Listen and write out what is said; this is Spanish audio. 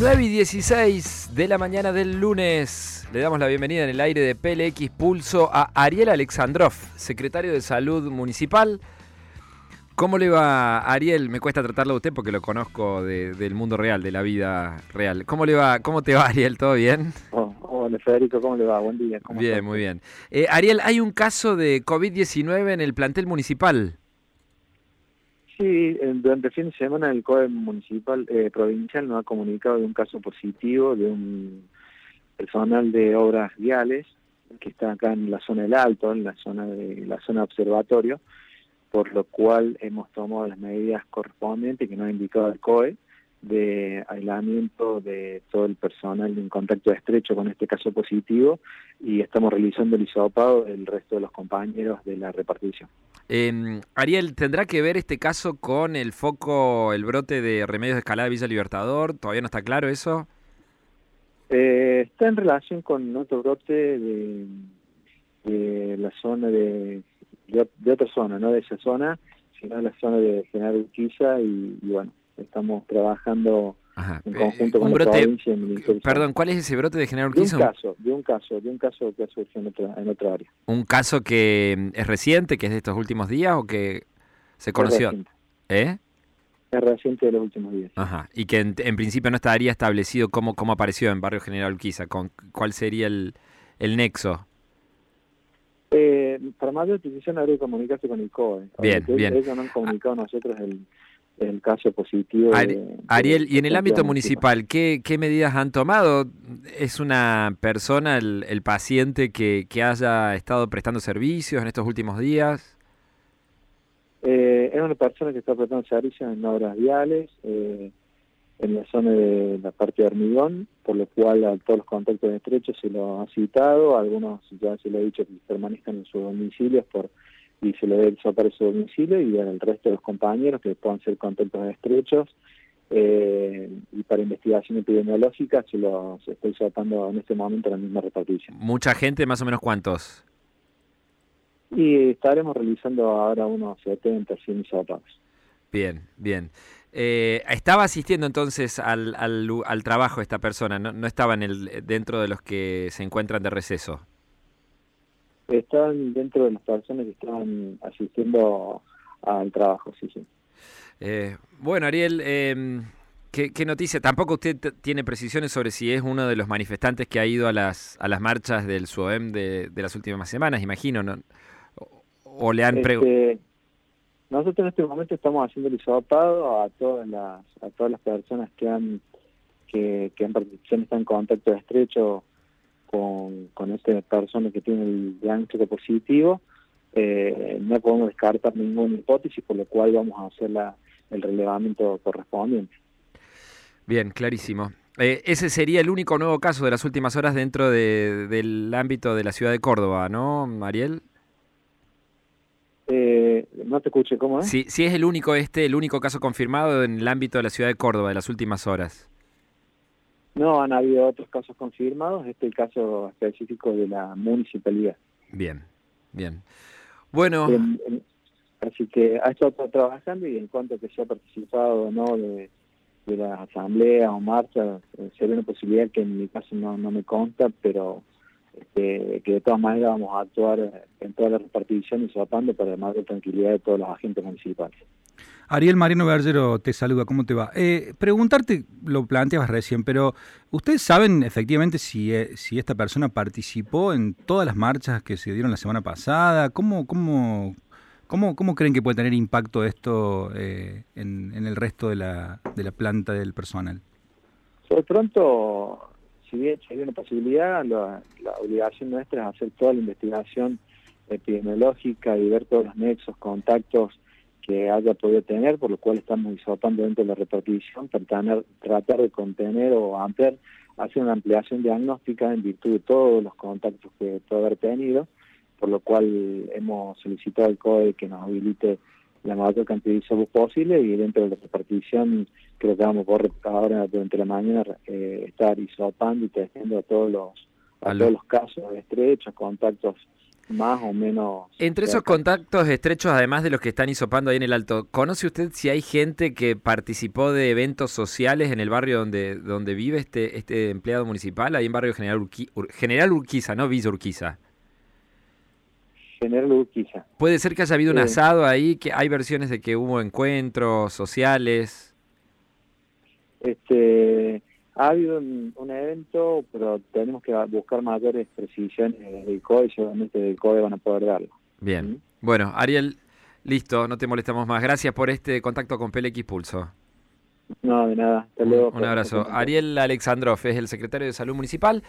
9 y 16 de la mañana del lunes. Le damos la bienvenida en el aire de PLX Pulso a Ariel Alexandrov, secretario de Salud Municipal. ¿Cómo le va, Ariel? Me cuesta tratarlo a usted porque lo conozco del mundo real, de la vida real. ¿Cómo le va? ¿Cómo te va, Ariel? ¿Todo bien? Oh, hola, Federico, ¿cómo le va? Buen día. bien, muy bien. Eh, Ariel, hay un caso de COVID-19 en el plantel municipal. Sí, durante el fin de semana el COE municipal eh, provincial nos ha comunicado de un caso positivo de un personal de obras viales que está acá en la zona del Alto, en la zona de la zona observatorio, por lo cual hemos tomado las medidas correspondientes que nos ha indicado el COE de aislamiento de todo el personal en contacto estrecho con este caso positivo y estamos realizando el hisopado del resto de los compañeros de la repartición. Eh, Ariel, ¿tendrá que ver este caso con el foco, el brote de remedios de escalada de Villa Libertador? ¿Todavía no está claro eso? Eh, está en relación con otro brote de, la zona de, de, otra zona, no de esa zona, sino de la zona de General Urquiza y bueno, estamos trabajando en conjunto eh, con la provincia y Perdón, ¿cuál es ese brote de General Urquiza? De un caso, de un caso, de un caso que ha surgido en otra, en otra área. ¿Un caso que mm, es reciente, que es de estos últimos días o que se conoció? Es ¿Eh? Es reciente de los últimos días. Ajá, y que en, principio no estaría establecido cómo, cómo apareció en Barrio General Urquiza, con, ¿cuál sería el, el nexo? Eh, para más de decisión habría que comunicarse con el COE. Bien, bien. Ellos no han comunicado a nosotros el el caso positivo. Ariel, y en el ámbito municipal, ¿qué, ¿qué, medidas han tomado? ¿Es una persona, el, el paciente, que, que, haya estado prestando servicios en estos últimos días? Eh, es una persona que está prestando servicios en obras viales, eh, en la zona de la parte de hormigón, por lo cual a todos los contactos estrechos se lo ha citado, algunos ya se le ha dicho que permanezcan en sus domicilios por y se le debe sopar su domicilio y al resto de los compañeros que puedan ser contactos estrechos. Eh, y para investigación epidemiológica se los estoy sopando en este momento la misma repartición. ¿Mucha gente? ¿Más o menos cuántos? Y estaremos realizando ahora unos 70, 100 sopados. Bien, bien. Eh, ¿Estaba asistiendo entonces al, al, al, trabajo esta persona? ¿No, no estaba en el, dentro de los que se encuentran de receso? Estaban dentro de las personas que estaban asistiendo al trabajo, sí, sí. Eh, bueno, Ariel, eh, ¿qué, noticia? Tampoco usted tiene precisiones sobre si es uno de los manifestantes que ha ido a las, a las marchas del SUOEM de, las últimas semanas, imagino, ¿no? O, le han este, Nosotros en este momento estamos haciendo el hisopado a todas las, a todas las personas que han que, que han están en contacto estrecho con, con esta persona que tiene el diagnóstico positivo, eh, no podemos descartar ninguna hipótesis, por lo cual vamos a hacer la, el relevamiento correspondiente. Bien, clarísimo. Eh, ese sería el único nuevo caso de las últimas horas dentro de, del ámbito de la ciudad de Córdoba, ¿no, Mariel? Eh, no te escuché, ¿cómo es? Sí, sí es el único este, el único caso confirmado en el ámbito de la ciudad de Córdoba de las últimas horas. No, han habido otros casos confirmados, este es el caso específico de la municipalidad. Bien, bien. Bueno. así que ha estado trabajando y en cuanto que se ha participado o no de, de la asamblea o marcha, eh, sería una posibilidad que en mi caso no, no me consta, pero este, que de todas maneras vamos a actuar en toda la repartición y solapando para más de tranquilidad de todos los agentes municipales. Ariel Marino Bergero te saluda, ¿cómo te va? Eh, preguntarte, lo planteabas recién, pero ¿ustedes saben efectivamente si, eh, si esta persona participó en todas las marchas que se dieron la semana pasada? ¿Cómo, cómo, cómo, cómo creen que puede tener impacto esto eh, en, el resto de la, de la planta del personal? Por pronto, si bien hay una posibilidad, la, la obligación nuestra es hacer toda la investigación epidemiológica y ver todos los nexos, contactos, que haya podido tener, por lo cual estamos disopando dentro de la repartición para tratar de contener o ampliar, hacer una ampliación diagnóstica en virtud de todos los contactos que puede haber tenido, por lo cual hemos solicitado al COE que nos habilite la mayor cantidad de isopos posible y dentro de la repartición creo que vamos por ahora durante la mañana eh, estar isopando y teniendo a todos los a todos los casos estrechos, contactos más o menos... Entre esos contactos estrechos, además de los que están hisopando ahí en el Alto, ¿conoce usted si hay gente que participó de eventos sociales en el barrio donde, donde vive este, este empleado municipal, ahí en barrio General, General Urquiza, no Villa Urquiza? General Urquiza. Puede ser que haya habido un asado ahí, que hay versiones de que hubo encuentros sociales. Este ha habido un, evento, pero tenemos que buscar mayores precisiones del COE y seguramente del COE van a poder darlo. Bien. ¿Mm? Bueno, Ariel, listo, no te molestamos más. Gracias por este contacto con PLX Pulso. No, de nada. Hasta luego. Un abrazo. Ariel Alexandrov es el secretario de Salud Municipal.